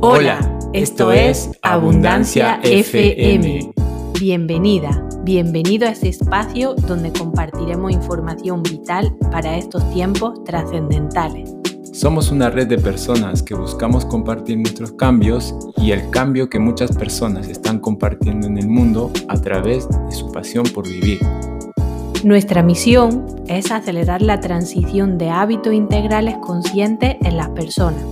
Hola, esto es Abundancia FM. Bienvenida, bienvenido a este espacio donde compartiremos información vital para estos tiempos trascendentales. Somos una red de personas que buscamos compartir nuestros cambios y el cambio que muchas personas están compartiendo en el mundo a través de su pasión por vivir. Nuestra misión es acelerar la transición de hábitos integrales conscientes en las personas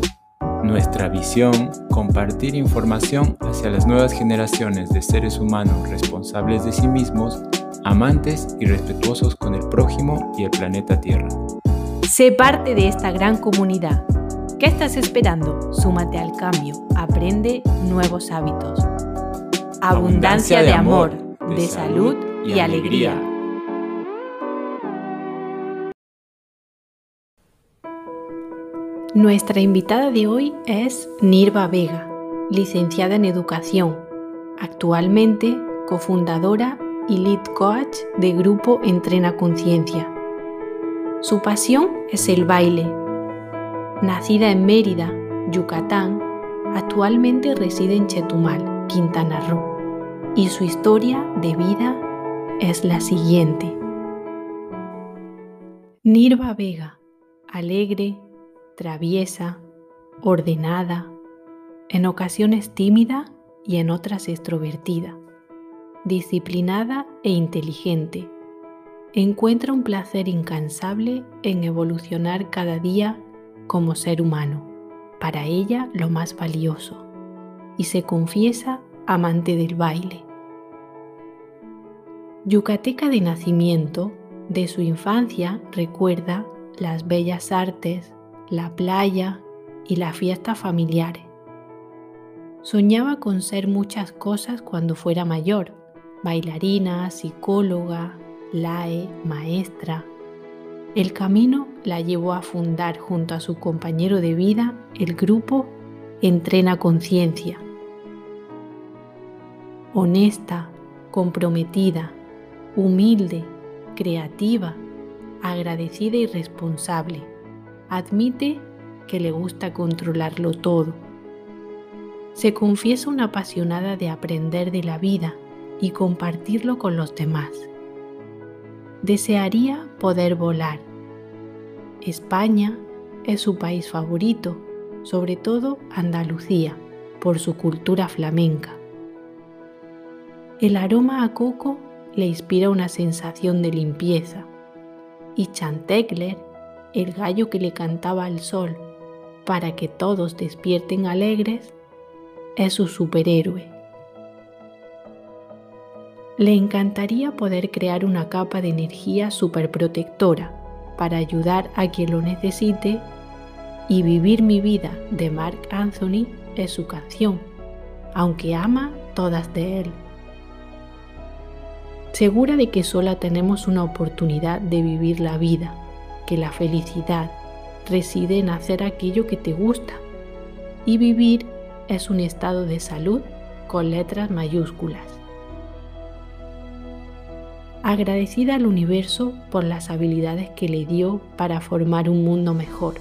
nuestra visión, compartir información hacia las nuevas generaciones de seres humanos responsables de sí mismos, amantes y respetuosos con el prójimo y el planeta Tierra. Sé parte de esta gran comunidad. ¿Qué estás esperando? Súmate al cambio, aprende nuevos hábitos. Abundancia de amor, de salud y alegría. Nuestra invitada de hoy es Nirva Vega, licenciada en Educación, actualmente cofundadora y lead coach de grupo Entrena Conciencia. Su pasión es el baile. Nacida en Mérida, Yucatán, actualmente reside en Chetumal, Quintana Roo, y su historia de vida es la siguiente. Nirva Vega, alegre, traviesa, ordenada, en ocasiones tímida y en otras extrovertida, disciplinada e inteligente. Encuentra un placer incansable en evolucionar cada día como ser humano, para ella lo más valioso, y se confiesa amante del baile. Yucateca de nacimiento, de su infancia recuerda las bellas artes, la playa y las fiestas familiares. Soñaba con ser muchas cosas cuando fuera mayor, bailarina, psicóloga, lae, maestra. El camino la llevó a fundar junto a su compañero de vida el grupo Entrena Conciencia. Honesta, comprometida, humilde, creativa, agradecida y responsable admite que le gusta controlarlo todo. Se confiesa una apasionada de aprender de la vida y compartirlo con los demás. Desearía poder volar. España es su país favorito, sobre todo Andalucía, por su cultura flamenca. El aroma a coco le inspira una sensación de limpieza y Chantekler el gallo que le cantaba al sol para que todos despierten alegres, es su superhéroe. Le encantaría poder crear una capa de energía superprotectora para ayudar a quien lo necesite y Vivir mi vida de Mark Anthony es su canción, aunque ama todas de él. Segura de que sola tenemos una oportunidad de vivir la vida que la felicidad reside en hacer aquello que te gusta y vivir es un estado de salud con letras mayúsculas. Agradecida al universo por las habilidades que le dio para formar un mundo mejor.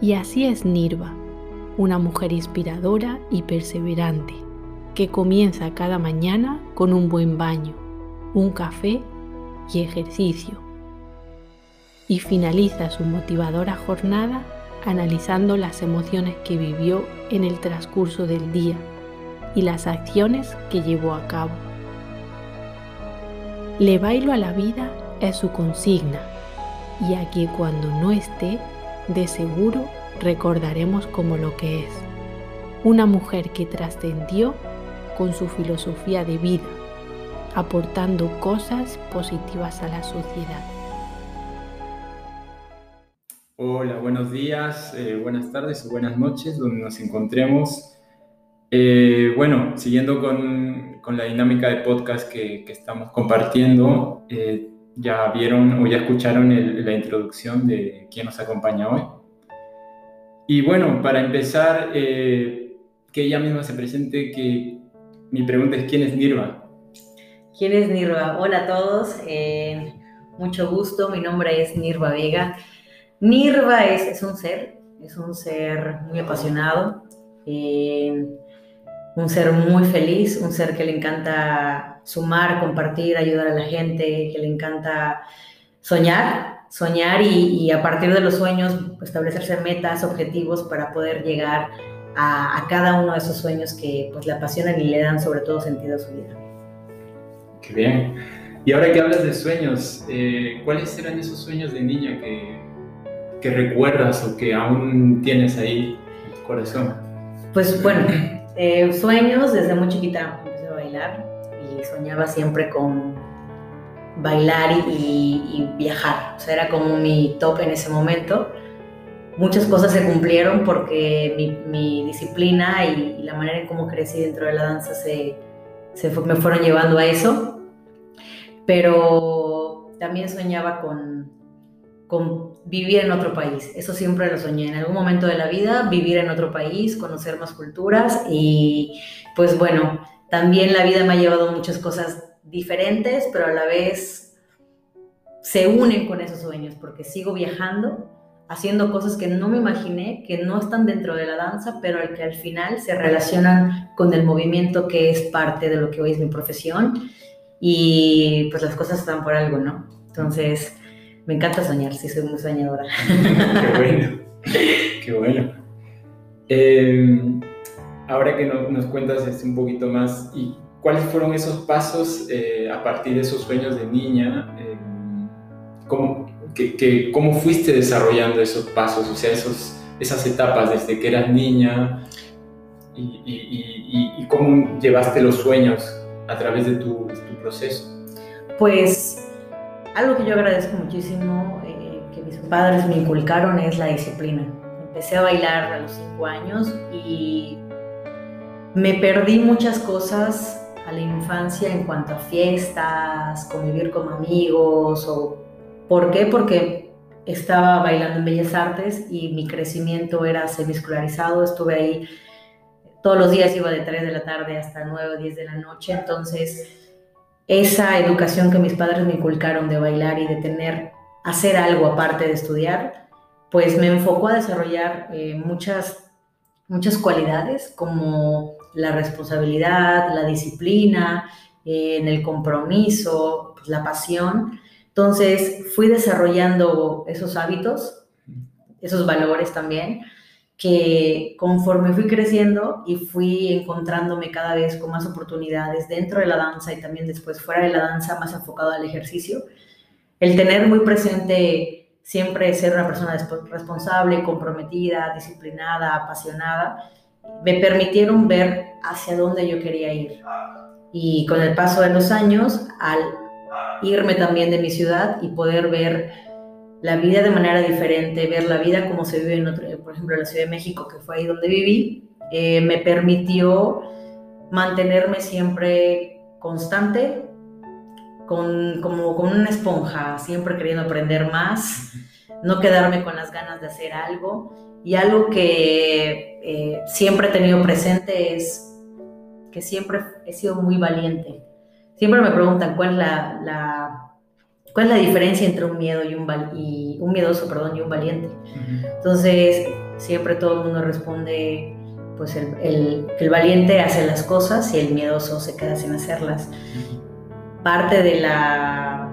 Y así es Nirva, una mujer inspiradora y perseverante, que comienza cada mañana con un buen baño, un café y ejercicio. Y finaliza su motivadora jornada analizando las emociones que vivió en el transcurso del día y las acciones que llevó a cabo. Le bailo a la vida es su consigna y aquí cuando no esté, de seguro recordaremos como lo que es, una mujer que trascendió con su filosofía de vida aportando cosas positivas a la sociedad. Hola, buenos días, eh, buenas tardes o buenas noches, donde nos encontremos. Eh, bueno, siguiendo con, con, la dinámica de podcast que, que estamos compartiendo, eh, ya vieron o ya escucharon la introducción de quién nos acompaña hoy. Y bueno, para empezar, que ella misma se presente, que mi pregunta es quién es Nirva. ¿Quién es Nirva? Hola a todos, eh, mucho gusto, mi nombre es Nirva Vega. Nirva es, un ser, es un ser muy apasionado, eh, un ser muy feliz, un ser que le encanta sumar, compartir, ayudar a la gente, que le encanta soñar, soñar y, a partir de los sueños establecerse metas, objetivos para poder llegar a, cada uno de esos sueños que pues le apasionan y le dan sobre todo sentido a su vida. Qué bien. Y ahora que hablas de sueños, eh, ¿cuáles eran esos sueños de niña que, que recuerdas o que aún tienes ahí en tu corazón? Pues bueno, eh, sueños, desde muy chiquita empecé a bailar y soñaba siempre con bailar y, viajar. O sea, era como mi top en ese momento. Muchas cosas se cumplieron porque mi, disciplina y, la manera en cómo crecí dentro de la danza se, se me fueron llevando a eso. Pero también soñaba con, con vivir en otro país. Eso siempre lo soñé. En algún momento de la vida, vivir en otro país, conocer más culturas y pues bueno, también la vida me ha llevado muchas cosas diferentes, pero a la vez se unen con esos sueños, porque sigo viajando, haciendo cosas que no me imaginé, que no están dentro de la danza, pero que al final se relacionan con el movimiento que es parte de lo que hoy es mi profesión. Y pues las cosas están por algo, ¿no? Entonces, me encanta soñar, sí, soy muy soñadora. Qué bueno, qué bueno. Em, ahora que nos cuentas este un poquito más, ¿y ¿Cuáles fueron esos pasos eh, a partir de esos sueños de niña? ¿cómo, que, ¿Cómo fuiste desarrollando esos pasos, o sea, esos, esas etapas desde que eras niña y, cómo llevaste los sueños a través de tu, tu, proceso? Pues algo que yo agradezco muchísimo eh, que mis padres me inculcaron es la disciplina. Empecé a bailar a los cinco años y me perdí muchas cosas a la infancia en cuanto a fiestas, convivir con amigos o ¿por qué? Porque estaba bailando en Bellas Artes y mi crecimiento era semiscolarizado, estuve ahí todos los días iba de 3 de la tarde hasta 9 o 10 de la noche, entonces esa educación que mis padres me inculcaron de bailar y de tener, hacer algo aparte de estudiar, pues me enfocó a desarrollar eh, muchas, muchas cualidades como la responsabilidad, la disciplina, eh, en el compromiso, pues, la pasión. Entonces fui desarrollando esos hábitos, esos valores también, que conforme fui creciendo y fui encontrándome cada vez con más oportunidades dentro de la danza y también después fuera de la danza, más enfocado al ejercicio, el tener muy presente siempre ser una persona responsable, comprometida, disciplinada, apasionada, me permitieron ver hacia dónde yo quería ir. Y con el paso de los años, al irme también de mi ciudad y poder ver la vida de manera diferente, ver la vida como se vive en otro, por ejemplo, la Ciudad de México, que fue ahí donde viví, eh, me permitió mantenerme siempre constante, con, como con una esponja, siempre queriendo aprender más, no quedarme con las ganas de hacer algo y algo que eh, siempre he tenido presente es que siempre he sido muy valiente. Siempre me preguntan cuál es la, cuál es la diferencia entre un miedo y un, y un miedoso, perdón, y un valiente. Entonces, siempre todo el mundo responde, pues el, el, el, valiente hace las cosas y el miedoso se queda sin hacerlas. Parte de la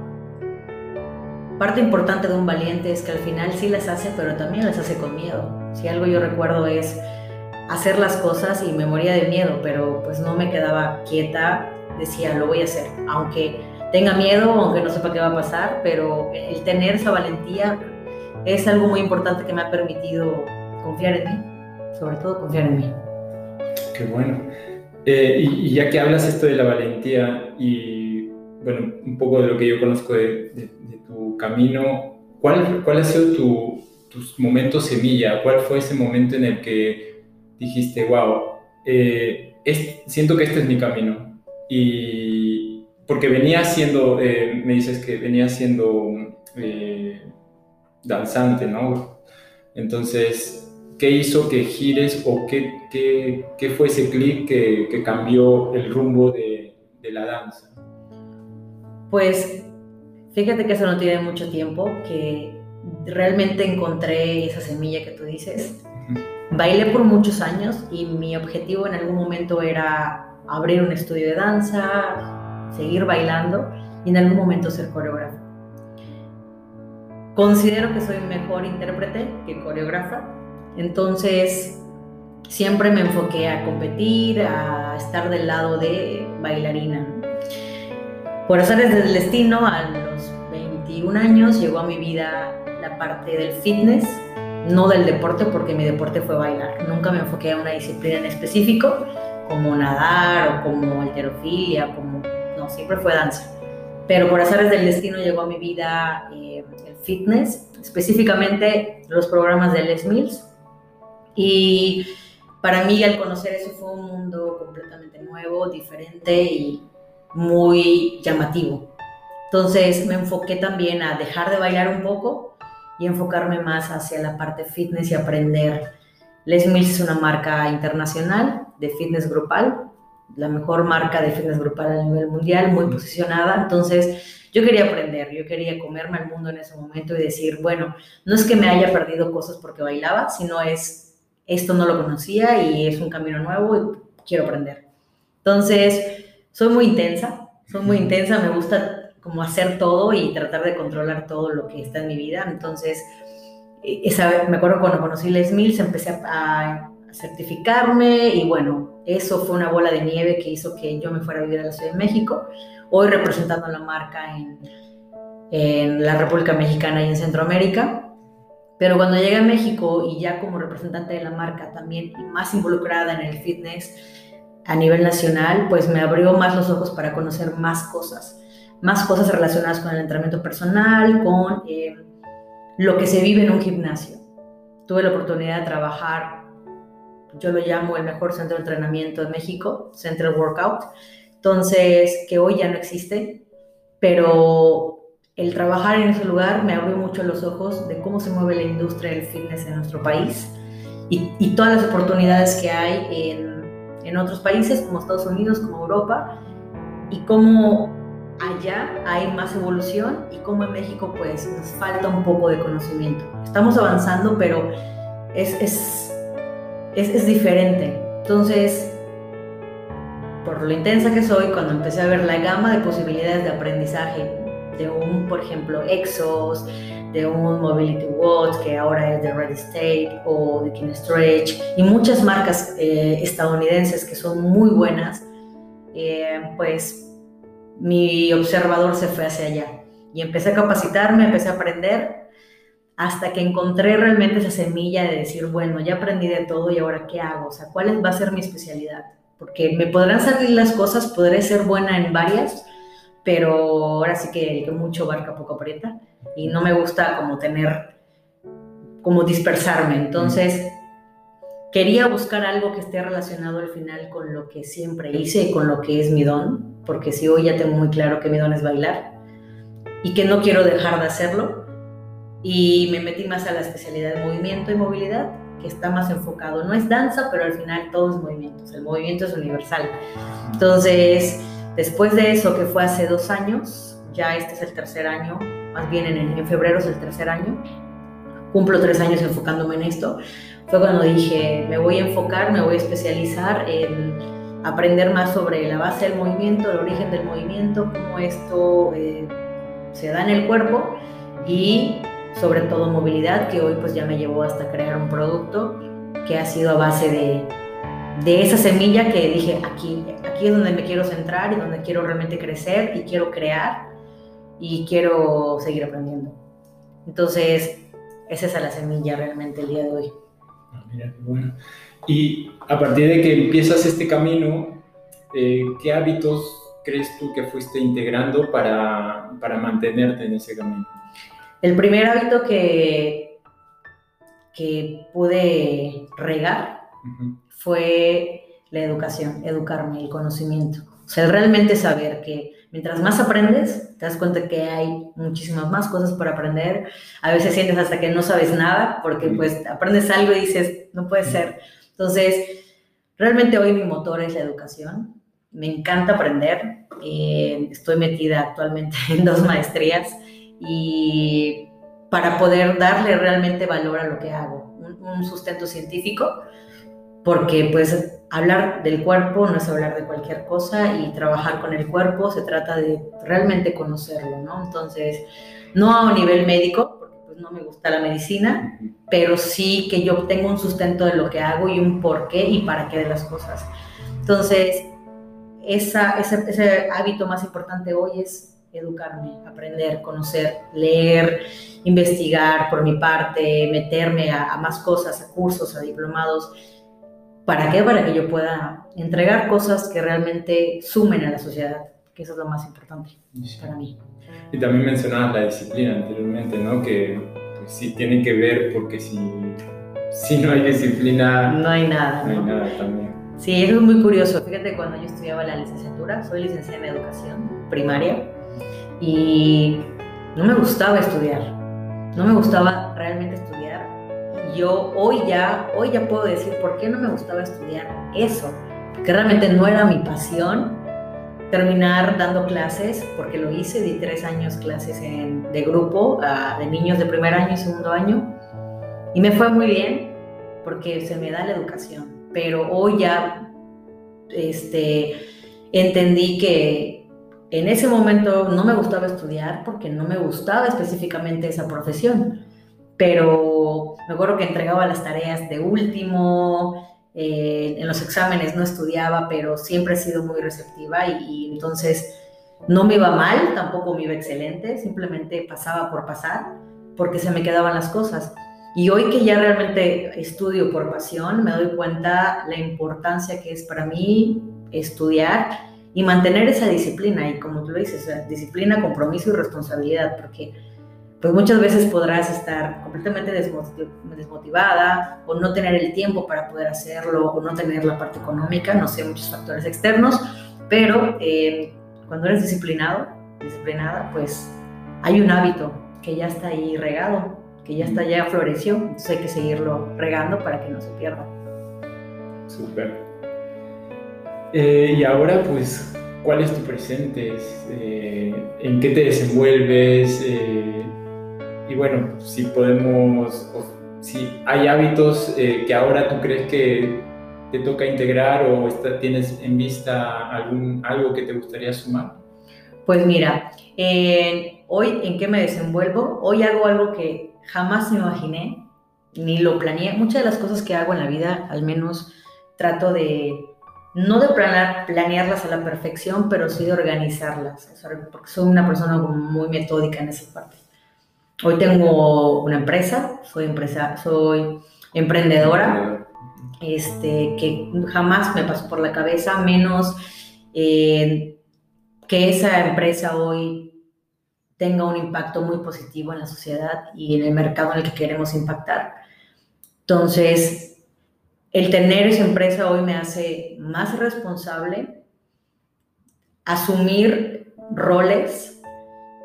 parte importante de un valiente es que al final sí las hace, pero también las hace con miedo. Si algo yo recuerdo es hacer las cosas y me moría de miedo, pero pues no me quedaba quieta, decía, lo voy a hacer, aunque tenga miedo, aunque no sepa qué va a pasar, pero el tener esa valentía es algo muy importante que me ha permitido confiar en mí, sobre todo confiar en mí. Qué bueno. Eh, y, ya que hablas esto de la valentía y, bueno, un poco de lo que yo conozco de, tu camino, ¿cuál, ¿cuál ha sido tu, tus momentos semilla? ¿Cuál fue ese momento en el que dijiste, wow, eh, siento que este es mi camino? Y porque venía siendo, eh, me dices que venía siendo eh, danzante, ¿no? Entonces, ¿qué hizo que gires o qué, qué, qué fue ese clic que, que, cambió el rumbo de, de la danza? Pues fíjate que eso no tiene mucho tiempo, que realmente encontré esa semilla que tú dices. Bailé por muchos años y mi objetivo en algún momento era abrir un estudio de danza, seguir bailando y en algún momento ser coreógrafo. Considero que soy mejor intérprete que coreógrafa, entonces siempre me enfoqué a competir, a estar del lado de bailarina. Por azares del destino, a los 21 años llegó a mi vida la parte del fitness, no del deporte, porque mi deporte fue bailar. Nunca me enfoqué a una disciplina en específico, como nadar o como alterofilia, como... Siempre fue danza. Pero por azares del destino llegó a mi vida eh, el fitness, específicamente los programas de Les Mills. Y para mí al conocer eso fue un mundo completamente nuevo, diferente y muy llamativo. Entonces me enfoqué también a dejar de bailar un poco y enfocarme más hacia la parte fitness y aprender. Les Mills es una marca internacional de fitness grupal, la mejor marca de fitness grupal a nivel mundial, muy posicionada. Entonces, yo quería aprender, yo quería comerme al mundo en ese momento y decir, bueno, no es que me haya perdido cosas porque bailaba, sino es, esto no lo conocía y es un camino nuevo y quiero aprender. Entonces, soy muy intensa, soy muy intensa, me gusta como hacer todo y tratar de controlar todo lo que está en mi vida. Entonces, e, esa, me acuerdo cuando conocí Les Mills, empecé a, certificarme y bueno, eso fue una bola de nieve que hizo que yo me fuera a vivir a la Ciudad de México, hoy representando la marca en, la República Mexicana y en Centroamérica. Pero cuando llegué a México y ya como representante de la marca también más involucrada en el fitness a nivel nacional, pues me abrió más los ojos para conocer más cosas más cosas relacionadas con el entrenamiento personal, con eh, lo que se vive en un gimnasio. Tuve la oportunidad de trabajar, yo lo llamo el mejor centro de entrenamiento de México, Central Workout, entonces que hoy ya no existe, pero el trabajar en ese lugar me abrió mucho los ojos de cómo se mueve la industria del fitness en nuestro país y, y todas las oportunidades que hay en, en otros países como Estados Unidos, como Europa, y cómo allá hay más evolución y como en México pues nos falta un poco de conocimiento. Estamos avanzando, pero es, es, es, es diferente. Entonces, por lo intensa que soy, cuando empecé a ver la gama de posibilidades de aprendizaje de un, por ejemplo, Exos, de un Mobility Watch, que ahora es de Red State, o de King Stretch, y muchas marcas eh, estadounidenses que son muy buenas, eh, pues mi observador se fue hacia allá. Y empecé a capacitarme, empecé a aprender, hasta que encontré realmente esa semilla de decir, bueno, ya aprendí de todo y ahora qué hago, o sea, cuál va a ser mi especialidad. Porque me podrán salir las cosas, podré ser buena en varias, pero ahora sí que, mucho barca poco aprieta y no me gusta como tener, como dispersarme. Entonces, quería buscar algo que esté relacionado al final con lo que siempre hice y con lo que es mi don, porque si hoy ya tengo muy claro que mi don es bailar y que no quiero dejar de hacerlo, y me metí más a la especialidad de movimiento y movilidad, que está más enfocado, no es danza, pero al final todo es movimiento, el movimiento es universal. Entonces, después de eso, que fue hace dos años, ya este es el tercer año, más bien en, en febrero es el tercer año, cumplo tres años enfocándome en esto, fue cuando dije, me voy a enfocar, me voy a especializar en aprender más sobre la base del movimiento, el origen del movimiento, cómo esto eh, se da en el cuerpo y sobre todo movilidad, que hoy pues ya me llevó hasta crear un producto que ha sido a base de, de esa semilla que dije, aquí, aquí es donde me quiero centrar y donde quiero realmente crecer y quiero crear y quiero seguir aprendiendo. Entonces, esa es la semilla realmente el día de hoy. Ah. Y a partir de que empiezas este camino, eh, ¿qué hábitos crees tú que fuiste integrando para, para, mantenerte en ese camino? El primer hábito que, que pude regar fue la educación, educarme, el conocimiento. O sea, realmente saber que mientras más aprendes, te das cuenta que hay muchísimas más cosas por aprender. A veces sientes hasta que no sabes nada, porque pues aprendes algo y dices, no puede ser. Entonces, realmente hoy mi motor es la educación. Me encanta aprender. Eh, estoy metida actualmente en dos maestrías y para poder darle realmente valor a lo que hago, un, sustento científico, porque pues hablar del cuerpo no es hablar de cualquier cosa y trabajar con el cuerpo se trata de realmente conocerlo, ¿no? Entonces, no a un nivel médico, porque pues no me gusta la medicina, pero sí que yo tengo un sustento de lo que hago y un por qué y para qué de las cosas. Entonces, ese hábito más importante hoy es educarme, aprender, conocer, leer, investigar por mi parte, meterme a, más cosas, a cursos, a diplomados. ¿Para qué? Para que yo pueda entregar cosas que realmente sumen a la sociedad, que eso es lo más importante para mí. Y también mencionabas la disciplina anteriormente, ¿no? Que pues, sí tiene que ver porque si, si no hay disciplina... No hay nada. No, hay nada también. Sí, eso es muy curioso. Fíjate, cuando yo estudiaba la licenciatura, soy licenciada en educación primaria, y no me gustaba estudiar, no me gustaba realmente estudiar. Yo hoy ya, hoy ya puedo decir por qué no me gustaba estudiar eso, porque realmente no era mi pasión terminar dando clases, porque lo hice, di tres años clases de grupo de niños de primer año y segundo año, y me fue muy bien porque se me da la educación, pero hoy ya este, entendí que, en ese momento no me gustaba estudiar porque no me gustaba específicamente esa profesión, pero me acuerdo que entregaba las tareas de último, eh, en los exámenes no estudiaba, pero siempre he sido muy receptiva y, entonces no me iba mal, tampoco me iba excelente, simplemente pasaba por pasar porque se me quedaban las cosas. Y hoy que ya realmente estudio por pasión, me doy cuenta la importancia que es para mí estudiar y mantener esa disciplina y como tú lo dices, disciplina, compromiso y responsabilidad, porque pues muchas veces podrás estar completamente desmotivada o no tener el tiempo para poder hacerlo o no tener la parte económica, no sé, muchos factores externos, pero eh, cuando eres disciplinado, disciplinada, pues hay un hábito que ya está ahí regado, que ya está, ya floreció, entonces hay que seguirlo regando para que no se pierda. Súper. Eh, y ahora, pues, ¿cuál es tu presente? Eh, ¿En qué te desenvuelves? Eh, y bueno, si podemos, si hay hábitos que ahora tú crees que te toca integrar o tienes en vista algún, algo que te gustaría sumar. Pues mira, hoy en qué me desenvuelvo, hoy hago algo que jamás me imaginé, ni lo planeé. Muchas de las cosas que hago en la vida, al menos trato de no de planear, planearlas a la perfección, pero sí de organizarlas, porque soy una persona muy metódica en esa parte. Hoy tengo una empresa, soy, empresa, soy emprendedora, este, que jamás me pasó por la cabeza, menos eh, que esa empresa hoy tenga un impacto muy positivo en la sociedad y en el mercado en el que queremos impactar. Entonces, el tener esa empresa hoy me hace más responsable, asumir roles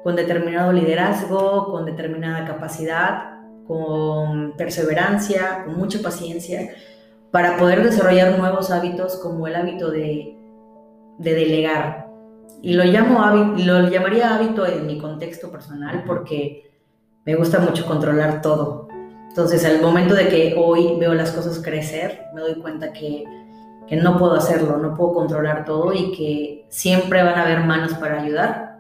con determinado liderazgo, con determinada capacidad, con perseverancia, con mucha paciencia, para poder desarrollar nuevos hábitos como el hábito de, delegar. Y lo, llamo, lo llamaría hábito en mi contexto personal porque me gusta mucho controlar todo. Entonces, al momento de que hoy veo las cosas crecer, me doy cuenta que, que no puedo hacerlo, no puedo controlar todo y que siempre van a haber manos para ayudar.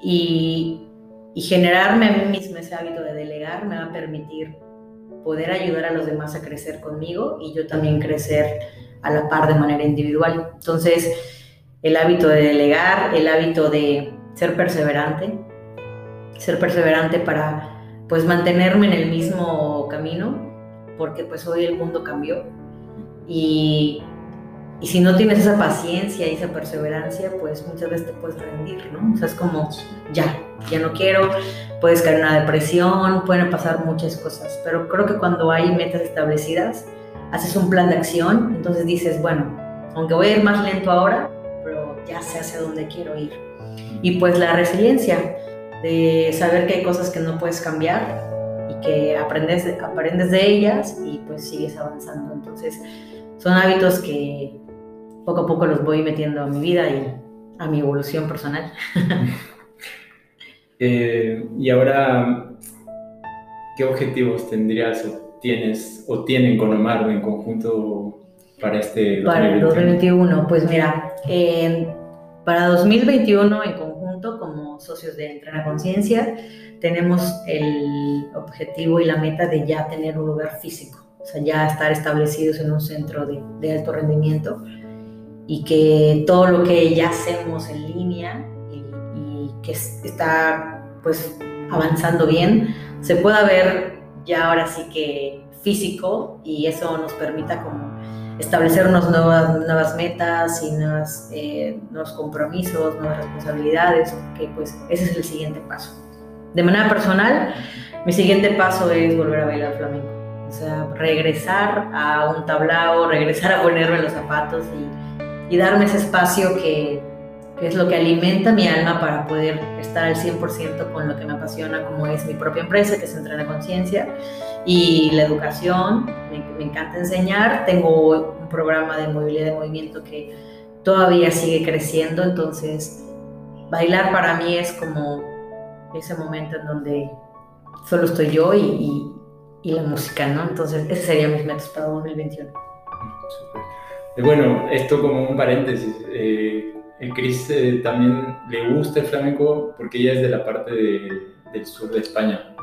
Y, y generarme a mí misma ese hábito de delegar me va a permitir poder ayudar a los demás a crecer conmigo y yo también crecer a la par de manera individual. Entonces, el hábito de delegar, el hábito de ser perseverante, ser perseverante para pues mantenerme en el mismo camino, porque pues hoy el mundo cambió y, y si no tienes esa paciencia y esa perseverancia, pues muchas veces te puedes rendir, ¿no? O sea, es como, ya, ya no quiero, puedes caer en una depresión, pueden pasar muchas cosas, pero creo que cuando hay metas establecidas, haces un plan de acción, entonces dices, bueno, aunque voy a ir más lento ahora, pero ya sé hacia dónde quiero ir. Y pues la resiliencia, de saber que hay cosas que no puedes cambiar y que aprendes, aprendes de ellas y pues sigues avanzando. Entonces, son hábitos que poco a poco los voy metiendo a mi vida y a mi evolución personal. Eh, y ahora, ¿qué objetivos tendrías o tienes o tienen con Omar en conjunto para este 2021? Para el 2021, pues mira, para 2021 en conjunto socios de Entrena Conciencia tenemos el objetivo y la meta de ya tener un lugar físico, o sea, ya estar establecidos en un centro de, de alto rendimiento y que todo lo que ya hacemos en línea y, y que está pues avanzando bien, se pueda ver ya ahora sí que físico y eso nos permita como establecer unas nuevas, nuevas metas y nuevas, eh, nuevos compromisos, nuevas responsabilidades, que pues ese es el siguiente paso. De manera personal, mi siguiente paso es volver a bailar flamenco. O sea, regresar a un tablao, regresar a ponerme los zapatos y, y darme ese espacio que, es lo que alimenta mi alma para poder estar al 100% con lo que me apasiona, como es mi propia empresa, que es Entrena Conciencia, y la educación, me, encanta enseñar, tengo un programa de movilidad de movimiento que todavía sigue creciendo, entonces bailar para mí es como ese momento en donde solo estoy yo y, la música, ¿no? Entonces, ese serían mis metas para 2021. Super. Bueno, esto como un paréntesis. Eh, el Cris eh, también le gusta el flamenco porque ella es de la parte de, del sur de España.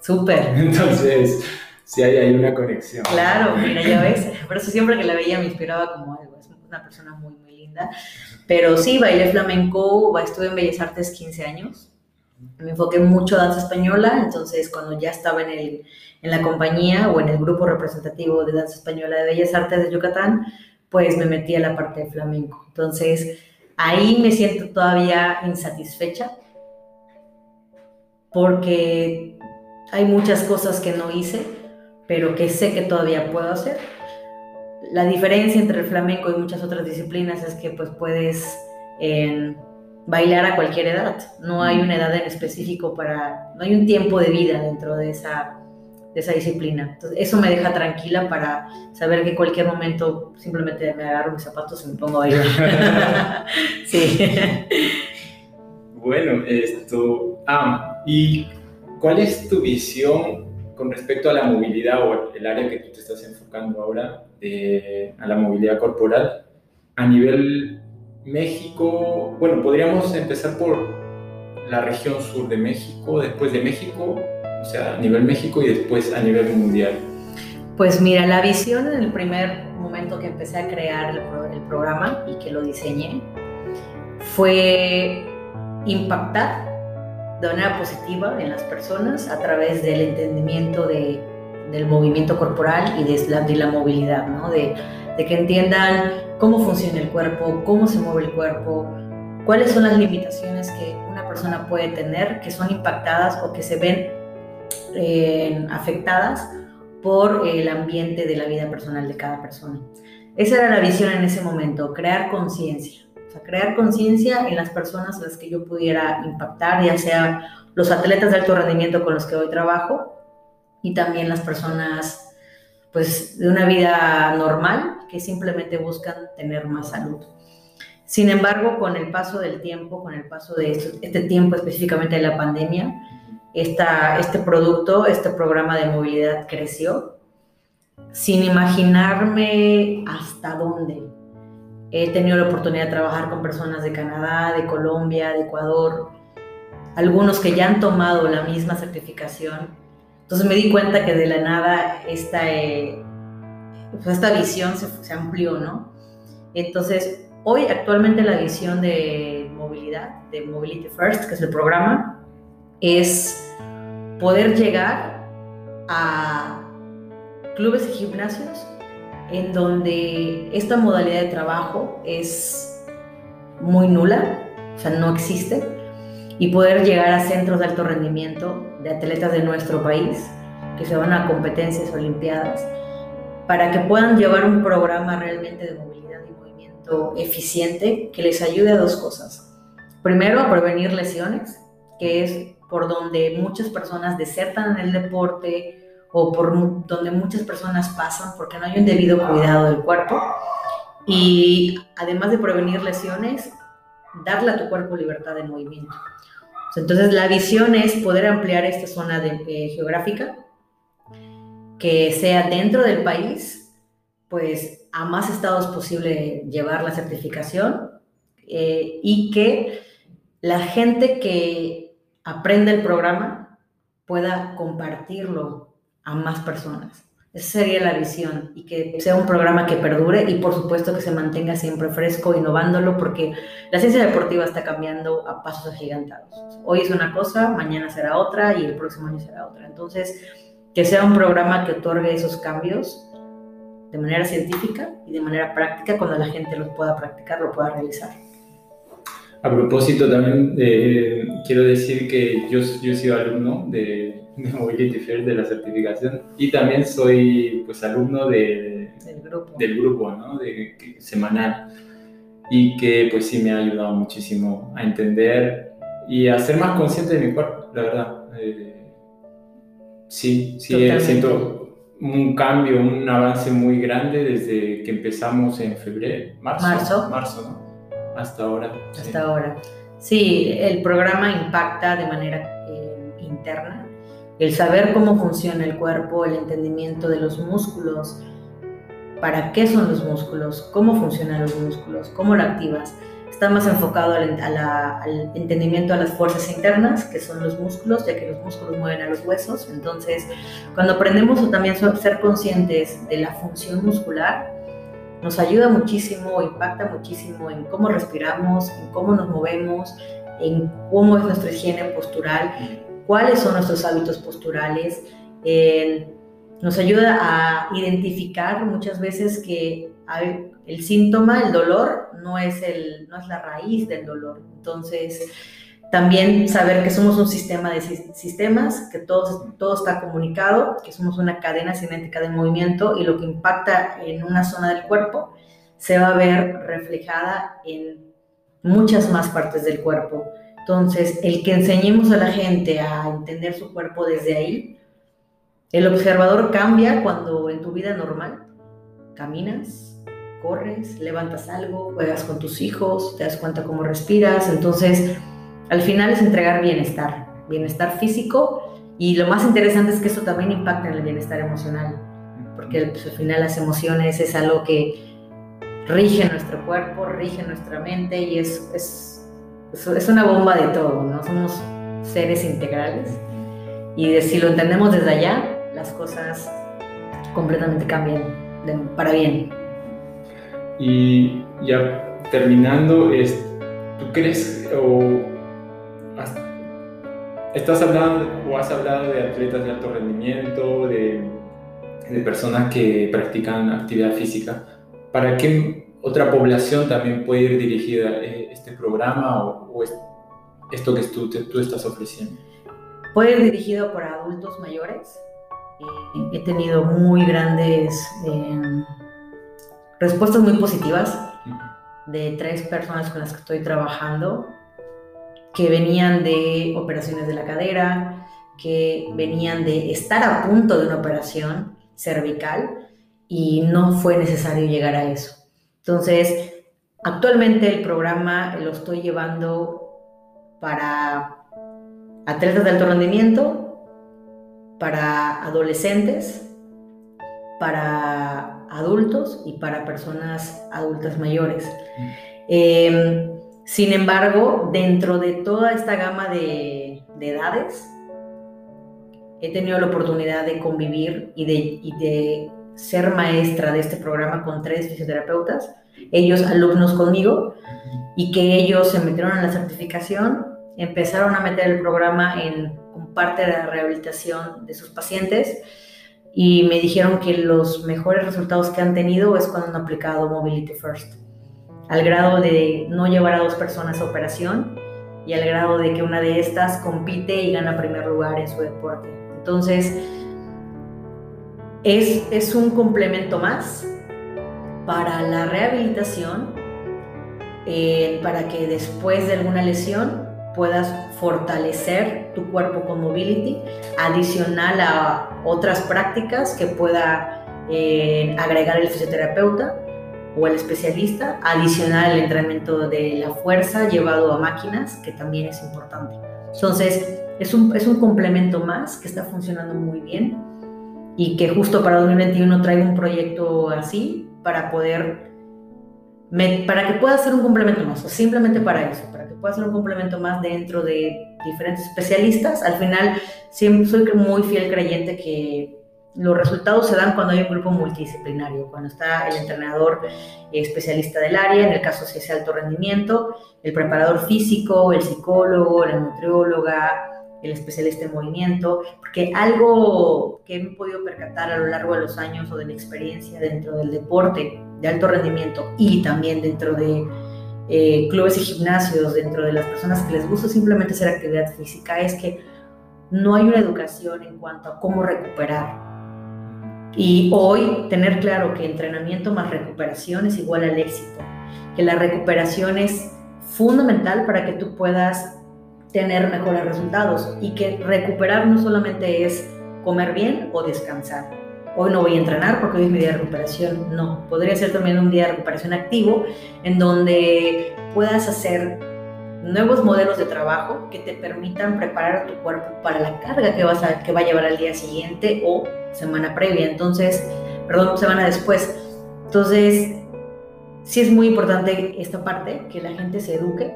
Súper. Entonces, sí hay ahí una conexión. Claro, mira, ya ves. Por eso siempre que la veía me inspiraba como algo. Es una persona muy, muy linda. Pero sí, bailé flamenco, estuve en Bellas Artes 15 años. Me enfoqué mucho en danza española, entonces cuando ya estaba en, el, en la compañía o en el grupo representativo de danza española de Bellas Artes de Yucatán, pues me metí a la parte de flamenco. Entonces, ahí me siento todavía insatisfecha porque hay muchas cosas que no hice, pero que sé que todavía puedo hacer. La diferencia entre el flamenco y muchas otras disciplinas es que pues puedes eh, bailar a cualquier edad. No hay una edad en específico para, no hay un tiempo de vida dentro de esa de esa disciplina. Entonces, eso me deja tranquila para saber que cualquier momento simplemente me agarro mis zapatos y me pongo a bailar. sí. Bueno, esto. Ah, ¿y cuál es tu visión con respecto a la movilidad o el área que tú te estás enfocando ahora, a la movilidad corporal, a nivel México? Bueno, podríamos empezar por la región sur de México, después de México, o sea, a nivel México y después a nivel mundial? Pues mira, la visión en el primer momento que empecé a crear el, el programa y que lo diseñé fue impactar de manera positiva en las personas a través del entendimiento de, del movimiento corporal y de la, de la movilidad, ¿no? De, de que entiendan cómo funciona el cuerpo, cómo se mueve el cuerpo, cuáles son las limitaciones que una persona puede tener que son impactadas o que se ven eh, afectadas por el ambiente de la vida personal de cada persona. Esa era la visión en ese momento, crear conciencia. O sea, crear conciencia en las personas a las que yo pudiera impactar, ya sea los atletas de alto rendimiento con los que hoy trabajo y también las personas pues de una vida normal que simplemente buscan tener más salud. Sin embargo, con el paso del tiempo, con el paso de este tiempo específicamente de la pandemia, esta, este producto, este programa de movilidad creció sin imaginarme hasta dónde. He tenido la oportunidad de trabajar con personas de Canadá, de Colombia, de Ecuador, algunos que ya han tomado la misma certificación. Entonces me di cuenta que de la nada esta, eh, pues esta visión se, se amplió, ¿no? Entonces, hoy actualmente la visión de movilidad, de Mobility First, que es el programa, es poder llegar a clubes y gimnasios en donde esta modalidad de trabajo es muy nula, o sea, no existe, y poder llegar a centros de alto rendimiento de atletas de nuestro país que se van a competencias olimpiadas para que puedan llevar un programa realmente de movilidad y movimiento eficiente que les ayude a dos cosas. Primero, a prevenir lesiones, que es por donde muchas personas desertan en el deporte o por donde muchas personas pasan porque no hay un debido cuidado del cuerpo. Y además de prevenir lesiones, darle a tu cuerpo libertad de movimiento. Entonces la visión es poder ampliar esta zona de, eh, geográfica que sea dentro del país, pues a más estados posible llevar la certificación eh, y que la gente que aprende el programa pueda compartirlo a más personas. Esa sería la visión y que sea un programa que perdure y por supuesto que se mantenga siempre fresco, innovándolo, porque la ciencia deportiva está cambiando a pasos agigantados. Hoy es una cosa, mañana será otra y el próximo año será otra. Entonces, que sea un programa que otorgue esos cambios de manera científica y de manera práctica cuando la gente los pueda practicar, lo pueda realizar. A propósito, también eh, quiero decir que yo, yo he sido alumno de, de Mobility Fair, de la certificación, y también soy pues alumno de, del grupo, del grupo ¿no? de, semanal, y que pues sí me ha ayudado muchísimo a entender y a ser más consciente de mi cuerpo, la verdad. Eh, sí, sí, siento un cambio, un avance muy grande desde que empezamos en febrero, marzo, marzo, marzo ¿no? Hasta ahora. Hasta ahora. Sí, el programa impacta de manera eh, interna. El saber cómo funciona el cuerpo, el entendimiento de los músculos, para qué son los músculos, cómo funcionan los músculos, cómo lo activas. Está más enfocado al, al entendimiento a las fuerzas internas, que son los músculos, ya que los músculos mueven a los huesos. Entonces, cuando aprendemos también a ser conscientes de la función muscular, nos ayuda muchísimo, impacta muchísimo en cómo respiramos, en cómo nos movemos, en cómo es nuestra higiene postural, cuáles son nuestros hábitos posturales. Nos ayuda a identificar muchas veces que el síntoma, el dolor, no es, el, no es la raíz del dolor. Entonces, también saber que somos un sistema de sistemas, que todo, todo está comunicado, que somos una cadena cinética de movimiento y lo que impacta en una zona del cuerpo se va a ver reflejada en muchas más partes del cuerpo. Entonces, el que enseñemos a la gente a entender su cuerpo desde ahí, el observador cambia cuando en tu vida normal caminas, corres, levantas algo, juegas con tus hijos, te das cuenta cómo respiras, entonces al final es entregar bienestar, bienestar físico y lo más interesante es que eso también impacta en el bienestar emocional, porque pues, al final las emociones es algo que rige nuestro cuerpo, rige nuestra mente y es, es, es una bomba de todo, ¿no? Somos seres integrales y si lo entendemos desde allá, las cosas completamente cambian para bien. Y ya terminando, ¿tú crees o Estás hablando o has hablado de atletas de alto rendimiento, de, de personas que practican actividad física. ¿Para qué otra población también puede ir dirigida eh, este programa o, o esto que tú, tú, estás ofreciendo? Puede ir dirigido por adultos mayores. Eh, he tenido muy grandes eh, respuestas muy positivas de tres personas con las que estoy trabajando que venían de operaciones de la cadera, que venían de estar a punto de una operación cervical y no fue necesario llegar a eso. Entonces, actualmente el programa lo estoy llevando para atletas de alto rendimiento, para adolescentes, para adultos y para personas adultas mayores. Eh, sin embargo, dentro de toda esta gama de, edades, he tenido la oportunidad de convivir y de, ser maestra de este programa con tres fisioterapeutas, ellos alumnos conmigo, y que ellos se metieron en la certificación, empezaron a meter el programa en parte de la rehabilitación de sus pacientes y me dijeron que los mejores resultados que han tenido es cuando han aplicado Mobility First al grado de no llevar a dos personas a operación y al grado de que una de estas compite y gana primer lugar en su deporte. Entonces, es, es un complemento más para la rehabilitación, eh, para que después de alguna lesión puedas fortalecer tu cuerpo con mobility, adicional a otras prácticas que pueda eh, agregar el fisioterapeuta o el especialista, adicional al entrenamiento de la fuerza llevado a máquinas, que también es importante. Entonces, es un, es un complemento más que está funcionando muy bien y que justo para 2021 traigo un proyecto así para poder, para que pueda ser un complemento más, simplemente para eso, para que pueda ser un complemento más dentro de diferentes especialistas. Al final, siempre soy muy fiel creyente que los resultados se dan cuando hay un grupo multidisciplinario, cuando está el entrenador especialista del área, en el caso si es alto rendimiento, el preparador físico, el psicólogo, la nutrióloga, el especialista en movimiento, porque algo que he podido percatar a lo largo de los años o de mi experiencia dentro del deporte de alto rendimiento y también dentro de eh, clubes y gimnasios, dentro de las personas que les gusta simplemente hacer actividad física, es que no hay una educación en cuanto a cómo recuperar. Y hoy tener claro que entrenamiento más recuperación es igual al éxito, que la recuperación es fundamental para que tú puedas tener mejores resultados y que recuperar no solamente es comer bien o descansar. Hoy no voy a entrenar porque hoy es mi día de recuperación. No, podría ser también un día de recuperación activo en donde puedas hacer nuevos modelos de trabajo que te permitan preparar tu cuerpo para la carga que, vas a, que va a llevar al día siguiente o semana previa. Entonces, perdón, semana después. Entonces, sí es muy importante esta parte, que la gente se eduque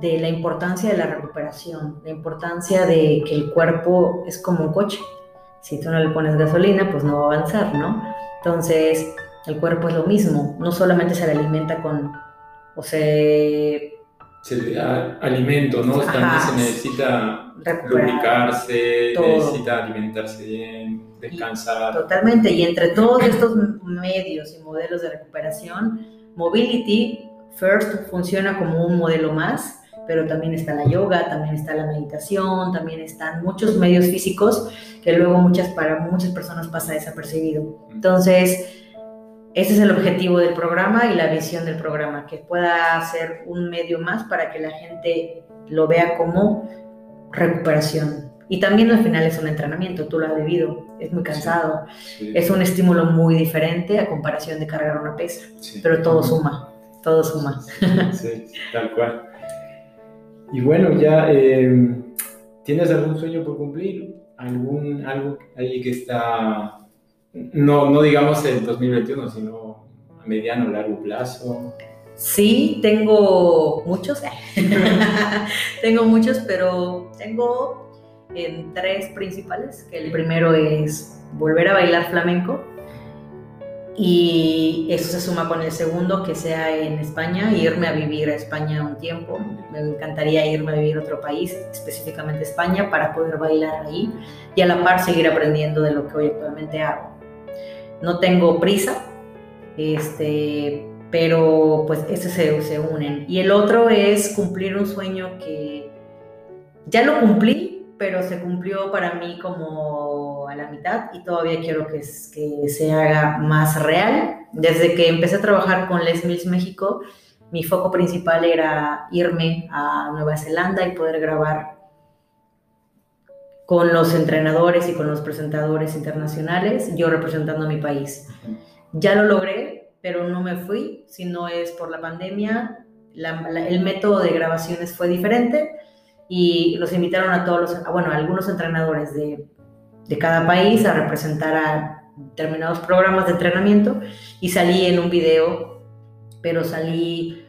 de la importancia de la recuperación, la importancia de que el cuerpo es como un coche. Si tú no le pones gasolina, pues no va a avanzar, ¿no? Entonces, el cuerpo es lo mismo, no solamente se alimenta con, o se... Se le da alimento, ¿no? También se necesita lubricarse, necesita alimentarse bien, descansar. totalmente, y entre todos estos medios y modelos de recuperación, Mobility First funciona como un modelo más pero también está la yoga, también está la meditación, también están muchos medios físicos que luego muchas, para muchas personas pasa desapercibido. Entonces, ese es el objetivo del programa y la visión del programa, que pueda ser un medio más para que la gente lo vea como recuperación. Y también al final es un entrenamiento, tú lo has vivido, es muy cansado, es un estímulo muy diferente a comparación de cargar una pesa, pero todo suma, todo suma. Sí, tal cual. Y bueno, ya, eh, ¿tienes algún sueño por cumplir? ¿Algún, algo ahí que está, no, no digamos en 2021, sino a mediano largo plazo? Sí, tengo muchos, tengo muchos, pero tengo en tres principales, que el primero es volver a bailar flamenco, y eso se suma con el segundo, que sea en España, irme a vivir a España un tiempo. Me encantaría irme a vivir a otro país, específicamente España, para poder bailar ahí y a la par seguir aprendiendo de lo que hoy actualmente hago. No tengo prisa, este, pero pues ese se, se unen. Y el otro es cumplir un sueño que ya lo cumplí, pero se cumplió para mí como a la mitad y todavía quiero que, que se haga más real. Desde que empecé a trabajar con Les Mills México, mi foco principal era irme a Nueva Zelanda y poder grabar con los entrenadores y con los presentadores internacionales, yo representando a mi país. Ya lo logré, pero no me fui, si no es por la pandemia. el método de grabaciones fue diferente y los invitaron a todos los, bueno, a algunos entrenadores de de cada país a representar a determinados programas de entrenamiento y salí en un video, pero salí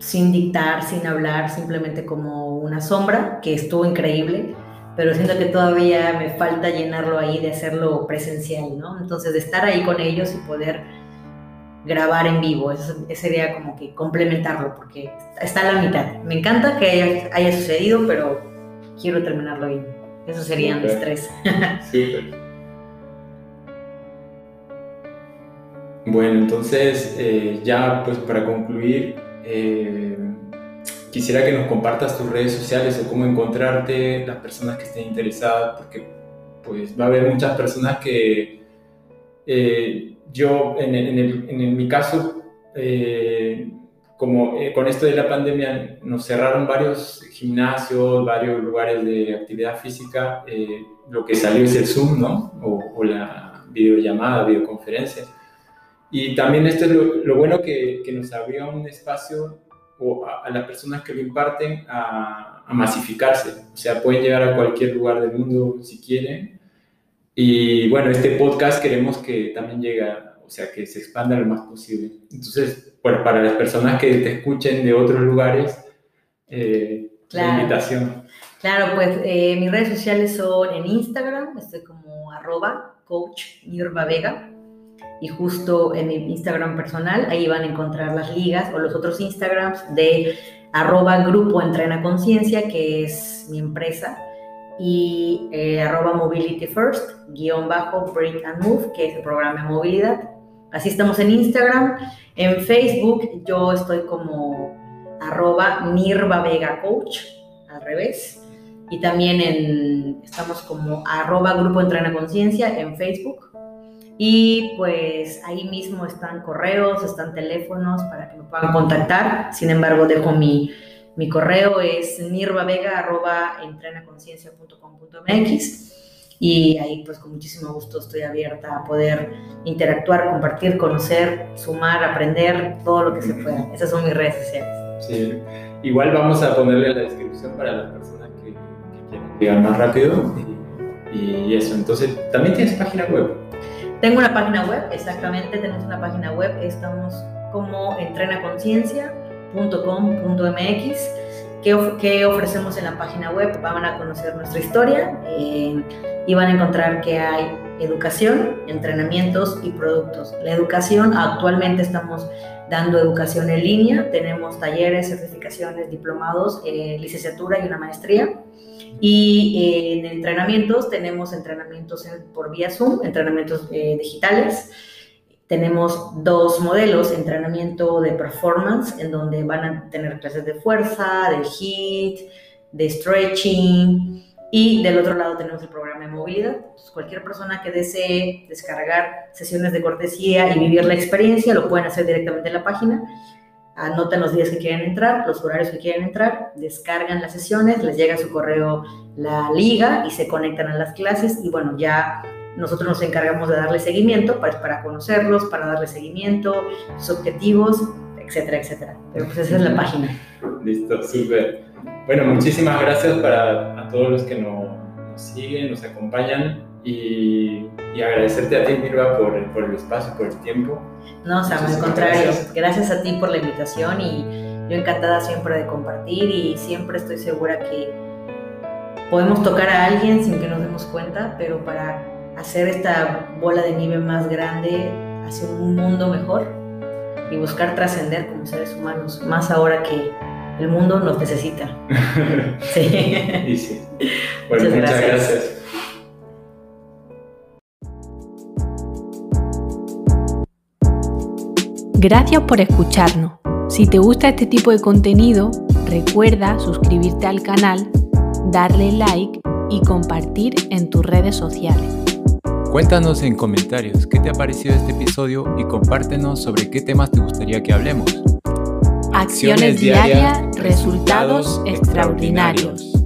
sin dictar, sin hablar, simplemente como una sombra, que estuvo increíble, pero siento que todavía me falta llenarlo ahí de hacerlo presencial, ¿no? Entonces de estar ahí con ellos y poder grabar en vivo, eso, sería como que complementarlo, porque está a la mitad. Me encanta que haya, haya sucedido, pero quiero terminarlo bien. Esos serían los tres. Bueno, entonces eh, ya pues para concluir, eh, quisiera que nos compartas tus redes sociales o cómo encontrarte, las personas que estén interesadas, porque pues va a haber muchas personas que eh, yo en, en, mi caso como eh, con esto de la pandemia nos cerraron varios gimnasios, varios lugares de actividad física, lo que salió es el Zoom, ¿no? O, la videollamada, videoconferencia. Y también esto es lo, bueno que, que, nos abrió un espacio o a, las personas que lo imparten a, a, masificarse. O sea, pueden llegar a cualquier lugar del mundo si quieren Y bueno, este podcast queremos que también llegue, o sea, que se expanda lo más posible. Entonces, bueno, para las personas que te escuchen de otros lugares, eh, la invitación. Claro, pues eh, mis redes sociales son en Instagram, estoy como arroba coach Nirva Vega y justo en mi Instagram personal, ahí van a encontrar las ligas o los otros Instagrams de arroba grupo entrena conciencia, que es mi empresa, y eh, arroba mobility first, guion bajo break and move, que es el programa de movilidad. Así estamos en Instagram. En Facebook yo estoy como arroba Nirva Vega Coach, al revés. Y también en, estamos como arroba Grupo Entrena en Facebook. Y pues ahí mismo están correos, están teléfonos para que me puedan contactar. Sin embargo, dejo mi, mi correo, es nirvavega.entrenaconciencia.com.mx y ahí pues con muchísimo gusto estoy abierta a poder interactuar, compartir, conocer, sumar, aprender, todo lo que se pueda. Esas son mis redes sociales. Sí, igual vamos a ponerle la descripción para las personas que, quieran llegar más rápido y, y eso. Entonces, ¿también tienes página web? Tengo una página web, exactamente, tenemos una página web, estamos como entrenaconciencia.com.mx. ¿Qué, ¿Qué, ofrecemos en la página web? Van a conocer nuestra historia eh, y van a encontrar que hay educación, entrenamientos y productos. La educación, actualmente estamos dando educación en línea, tenemos talleres, certificaciones, diplomados, eh, licenciatura y una maestría. Y eh, en entrenamientos tenemos entrenamientos por vía Zoom, entrenamientos eh, digitales. Tenemos dos modelos, entrenamiento de performance, en donde van a tener clases de fuerza, de HIIT, de stretching. Y del otro lado tenemos el programa de movilidad. cualquier persona que desee descargar sesiones de cortesía y vivir la experiencia, lo pueden hacer directamente en la página anotan los días que quieren entrar, los horarios que quieren entrar, descargan las sesiones, les llega a su correo la liga y se conectan a las clases y bueno, ya nosotros nos encargamos de darle seguimiento para, para conocerlos, para darle seguimiento, sus objetivos, etcétera, etcétera. Pero pues esa es la página. Listo, súper. Bueno, muchísimas gracias para a todos los que nos, nos siguen, nos acompañan y, y, agradecerte a ti, Mirva, por, por el espacio, por el tiempo. No, o sea, al contrario, gracias. a ti por la invitación y yo encantada siempre de compartir y siempre estoy segura que podemos tocar a alguien sin que nos demos cuenta, pero para hacer esta bola de nieve más grande hacia un mundo mejor y buscar trascender como seres humanos, más ahora que el mundo nos necesita. sí. sí. Bueno, muchas, muchas gracias. Gracias por escucharnos. Si te gusta este tipo de contenido, recuerda suscribirte al canal, darle like y compartir en tus redes sociales. Cuéntanos en comentarios qué te ha parecido este episodio y compártenos sobre qué temas te gustaría que hablemos. Acciones, diarias, resultados extraordinarios.